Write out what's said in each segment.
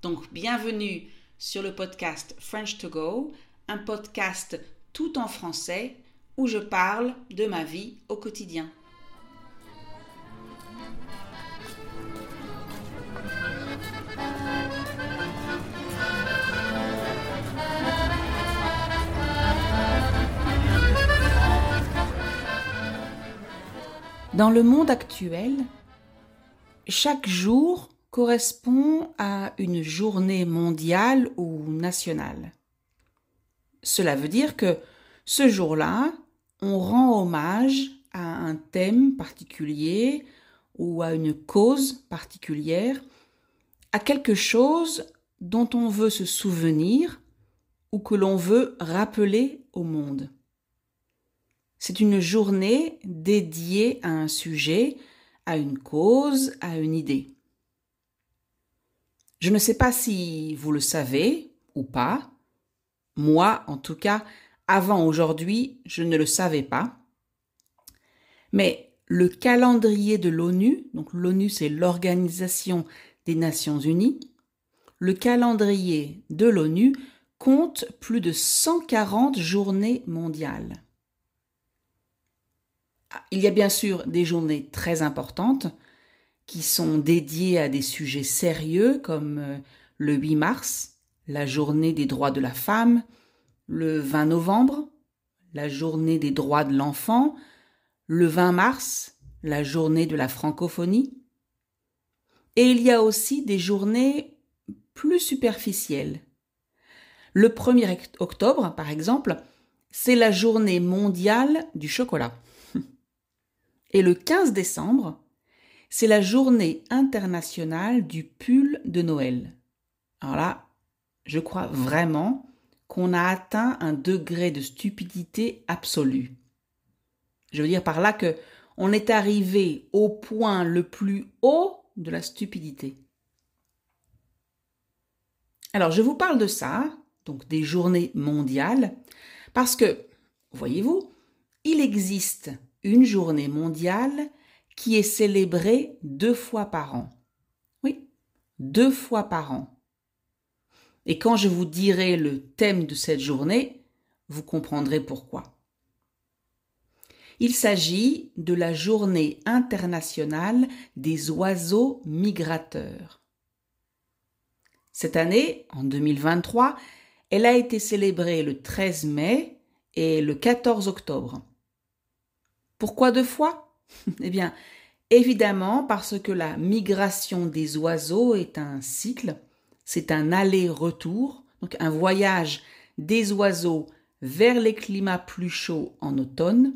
Donc, bienvenue sur le podcast French to Go, un podcast tout en français où je parle de ma vie au quotidien. Dans le monde actuel, chaque jour correspond à une journée mondiale ou nationale. Cela veut dire que ce jour-là, on rend hommage à un thème particulier ou à une cause particulière, à quelque chose dont on veut se souvenir ou que l'on veut rappeler au monde. C'est une journée dédiée à un sujet, à une cause, à une idée. Je ne sais pas si vous le savez ou pas. Moi, en tout cas, avant aujourd'hui, je ne le savais pas. Mais le calendrier de l'ONU, donc l'ONU c'est l'Organisation des Nations Unies, le calendrier de l'ONU compte plus de 140 journées mondiales. Il y a bien sûr des journées très importantes qui sont dédiées à des sujets sérieux comme euh, le 8 mars, la journée des droits de la femme, le 20 novembre, la journée des droits de l'enfant, le 20 mars, la journée de la francophonie. Et il y a aussi des journées plus superficielles. Le 1er octobre, par exemple, c'est la journée mondiale du chocolat. Et le 15 décembre, c'est la journée internationale du pull de Noël. Alors là, je crois vraiment qu'on a atteint un degré de stupidité absolue. Je veux dire par là que on est arrivé au point le plus haut de la stupidité. Alors, je vous parle de ça, donc des journées mondiales, parce que, voyez-vous, il existe une journée mondiale qui est célébrée deux fois par an. Oui, deux fois par an. Et quand je vous dirai le thème de cette journée, vous comprendrez pourquoi. Il s'agit de la journée internationale des oiseaux migrateurs. Cette année, en 2023, elle a été célébrée le 13 mai et le 14 octobre. Pourquoi deux fois? Eh bien, évidemment parce que la migration des oiseaux est un cycle, c'est un aller-retour, donc un voyage des oiseaux vers les climats plus chauds en automne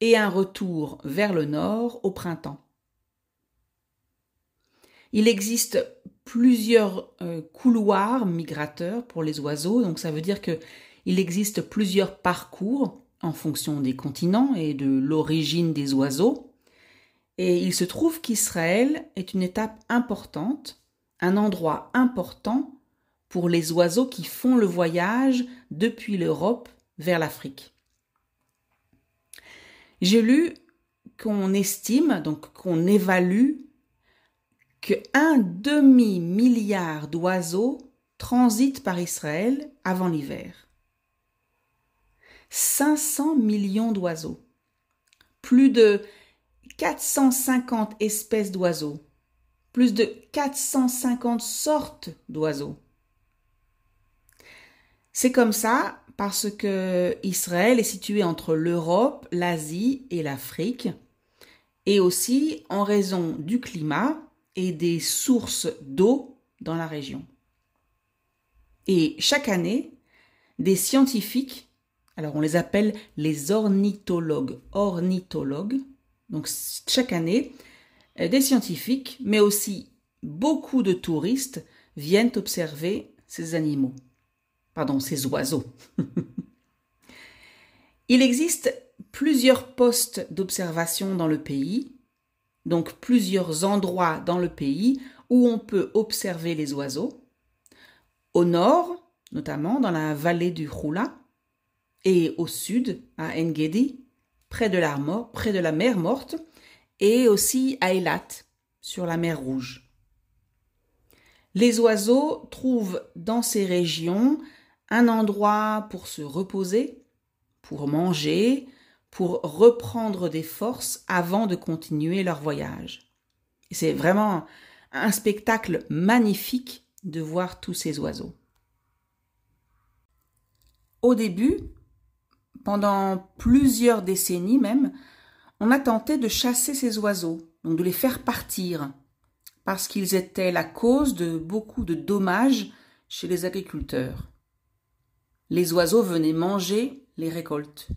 et un retour vers le nord au printemps. Il existe plusieurs euh, couloirs migrateurs pour les oiseaux, donc ça veut dire que il existe plusieurs parcours en fonction des continents et de l'origine des oiseaux. Et il se trouve qu'Israël est une étape importante, un endroit important pour les oiseaux qui font le voyage depuis l'Europe vers l'Afrique. J'ai lu qu'on estime, donc qu'on évalue, que un demi-milliard d'oiseaux transitent par Israël avant l'hiver. 500 millions d'oiseaux, plus de 450 espèces d'oiseaux, plus de 450 sortes d'oiseaux. C'est comme ça parce que Israël est situé entre l'Europe, l'Asie et l'Afrique, et aussi en raison du climat et des sources d'eau dans la région. Et chaque année, des scientifiques alors on les appelle les ornithologues. Ornithologues. Donc chaque année, euh, des scientifiques, mais aussi beaucoup de touristes viennent observer ces animaux. Pardon, ces oiseaux. Il existe plusieurs postes d'observation dans le pays, donc plusieurs endroits dans le pays où on peut observer les oiseaux. Au nord, notamment dans la vallée du Roula, et au sud, à Engedi, près de la, près de la mer Morte, et aussi à Eilat, sur la mer Rouge. Les oiseaux trouvent dans ces régions un endroit pour se reposer, pour manger, pour reprendre des forces avant de continuer leur voyage. C'est vraiment un spectacle magnifique de voir tous ces oiseaux. Au début, pendant plusieurs décennies même, on a tenté de chasser ces oiseaux, donc de les faire partir, parce qu'ils étaient la cause de beaucoup de dommages chez les agriculteurs. Les oiseaux venaient manger les récoltes.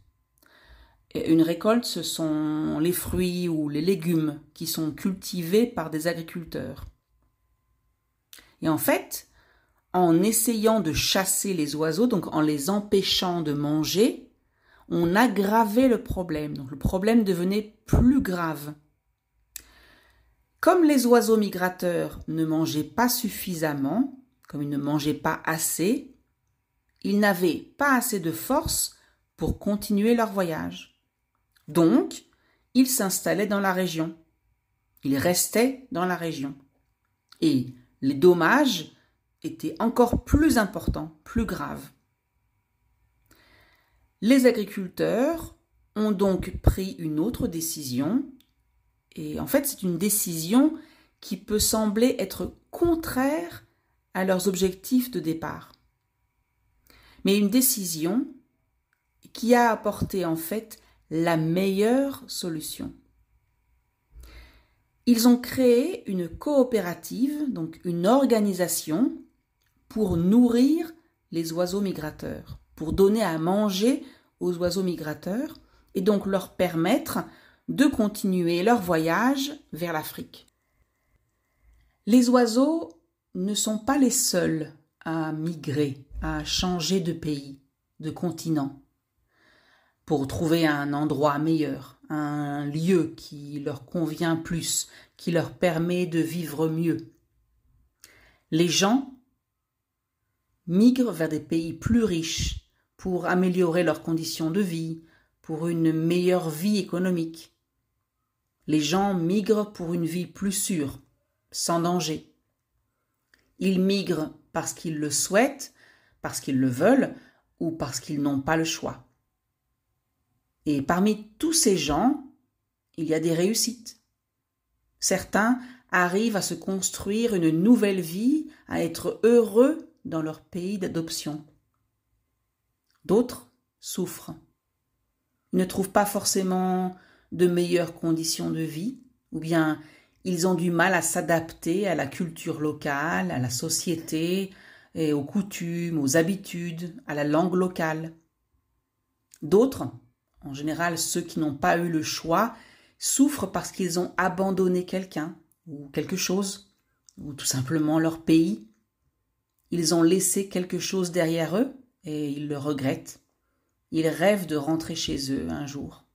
Une récolte, ce sont les fruits ou les légumes qui sont cultivés par des agriculteurs. Et en fait, en essayant de chasser les oiseaux, donc en les empêchant de manger, on aggravait le problème. Donc le problème devenait plus grave. Comme les oiseaux migrateurs ne mangeaient pas suffisamment, comme ils ne mangeaient pas assez, ils n'avaient pas assez de force pour continuer leur voyage. Donc, ils s'installaient dans la région. Ils restaient dans la région. Et les dommages étaient encore plus importants, plus graves. Les agriculteurs ont donc pris une autre décision, et en fait c'est une décision qui peut sembler être contraire à leurs objectifs de départ. Mais une décision qui a apporté en fait la meilleure solution. Ils ont créé une coopérative, donc une organisation, pour nourrir les oiseaux migrateurs pour donner à manger aux oiseaux migrateurs et donc leur permettre de continuer leur voyage vers l'Afrique. Les oiseaux ne sont pas les seuls à migrer, à changer de pays, de continent, pour trouver un endroit meilleur, un lieu qui leur convient plus, qui leur permet de vivre mieux. Les gens migrent vers des pays plus riches, pour améliorer leurs conditions de vie, pour une meilleure vie économique. Les gens migrent pour une vie plus sûre, sans danger. Ils migrent parce qu'ils le souhaitent, parce qu'ils le veulent, ou parce qu'ils n'ont pas le choix. Et parmi tous ces gens, il y a des réussites. Certains arrivent à se construire une nouvelle vie, à être heureux dans leur pays d'adoption. D'autres souffrent. Ils ne trouvent pas forcément de meilleures conditions de vie, ou bien ils ont du mal à s'adapter à la culture locale, à la société, et aux coutumes, aux habitudes, à la langue locale. D'autres, en général ceux qui n'ont pas eu le choix, souffrent parce qu'ils ont abandonné quelqu'un ou quelque chose, ou tout simplement leur pays. Ils ont laissé quelque chose derrière eux, et ils le regrettent. Ils rêvent de rentrer chez eux un jour.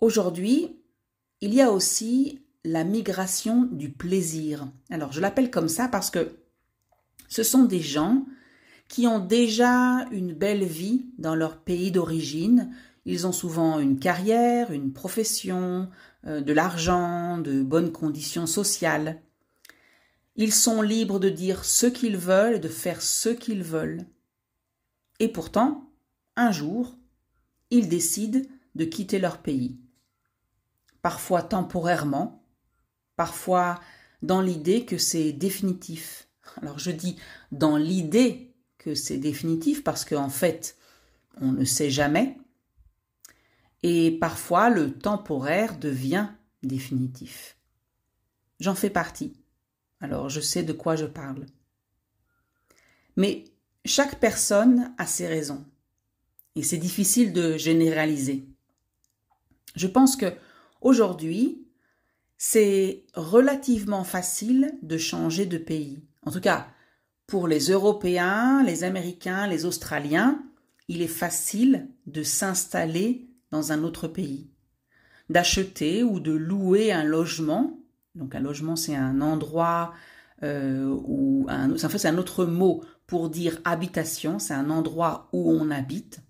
Aujourd'hui, il y a aussi la migration du plaisir. Alors je l'appelle comme ça parce que ce sont des gens qui ont déjà une belle vie dans leur pays d'origine. Ils ont souvent une carrière, une profession, euh, de l'argent, de bonnes conditions sociales. Ils sont libres de dire ce qu'ils veulent et de faire ce qu'ils veulent. Et pourtant, un jour, ils décident de quitter leur pays. Parfois temporairement, parfois dans l'idée que c'est définitif. Alors je dis dans l'idée que c'est définitif parce qu'en fait, on ne sait jamais. Et parfois, le temporaire devient définitif. J'en fais partie. Alors je sais de quoi je parle. Mais chaque personne a ses raisons. Et c'est difficile de généraliser. Je pense que aujourd'hui, c'est relativement facile de changer de pays. En tout cas, pour les Européens, les Américains, les Australiens, il est facile de s'installer dans un autre pays, d'acheter ou de louer un logement. Donc un logement, c'est un endroit euh, un, en fait, c'est un autre mot pour dire habitation, c'est un endroit où on habite.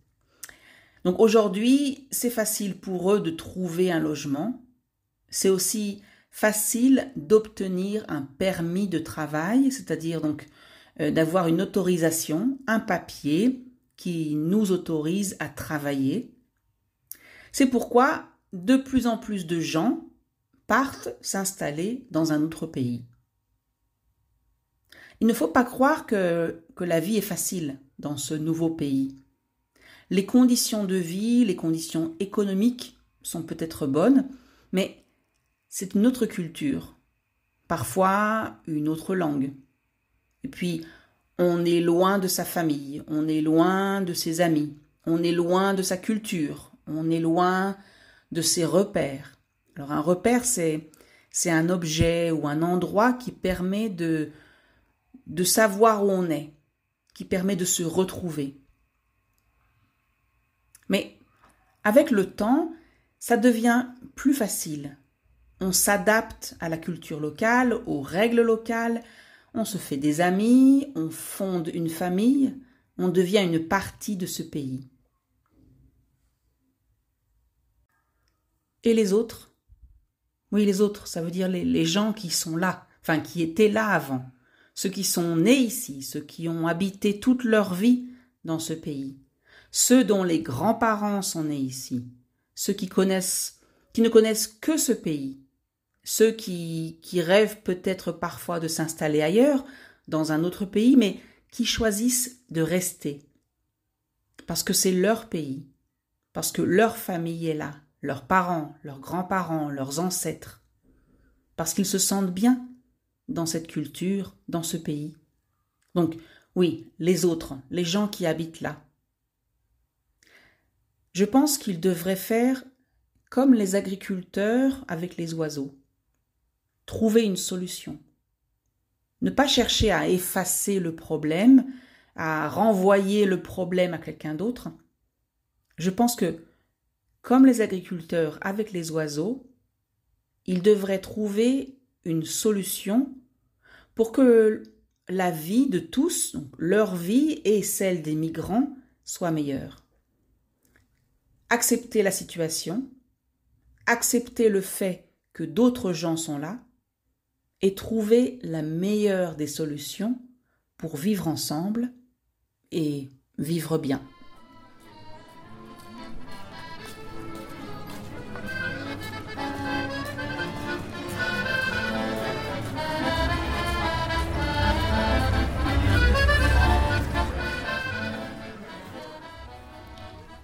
Donc aujourd'hui, c'est facile pour eux de trouver un logement. C'est aussi facile d'obtenir un permis de travail, c'est-à-dire donc euh, d'avoir une autorisation, un papier qui nous autorise à travailler. C'est pourquoi de plus en plus de gens partent s'installer dans un autre pays. Il ne faut pas croire que, que la vie est facile dans ce nouveau pays. Les conditions de vie, les conditions économiques sont peut-être bonnes, mais c'est une autre culture, parfois une autre langue. Et puis, on est loin de sa famille, on est loin de ses amis, on est loin de sa culture, on est loin de ses repères. Alors un repère, c'est c'est un objet ou un endroit qui permet de de savoir où on est, qui permet de se retrouver. Mais avec le temps, ça devient plus facile. On s'adapte à la culture locale, aux règles locales, on se fait des amis, on fonde une famille, on devient une partie de ce pays. Et les autres? Oui, les autres, ça veut dire les, gens qui sont là, enfin qui étaient là avant, ceux qui sont nés ici, ceux qui ont habité toute leur vie dans ce pays, ceux dont les grands-parents sont nés ici, ceux qui connaissent, qui ne connaissent que ce pays, ceux qui, qui rêvent peut-être parfois de s'installer ailleurs, dans un autre pays, mais qui choisissent de rester. Parce que c'est leur pays, parce que leur famille est là, leurs parents, leurs grands-parents, leurs ancêtres, parce qu'ils se sentent bien dans cette culture, dans ce pays. Donc, oui, les autres, les gens qui habitent là. Je pense qu'ils devraient faire comme les agriculteurs avec les oiseaux trouver une solution. Ne pas chercher à effacer le problème, à renvoyer le problème à quelqu'un d'autre. Je pense que, comme les agriculteurs avec les oiseaux, ils devraient trouver une solution pour que la vie de tous, leur vie et celle des migrants, soit meilleure. Accepter la situation, accepter le fait que d'autres gens sont là, et trouver la meilleure des solutions pour vivre ensemble et vivre bien.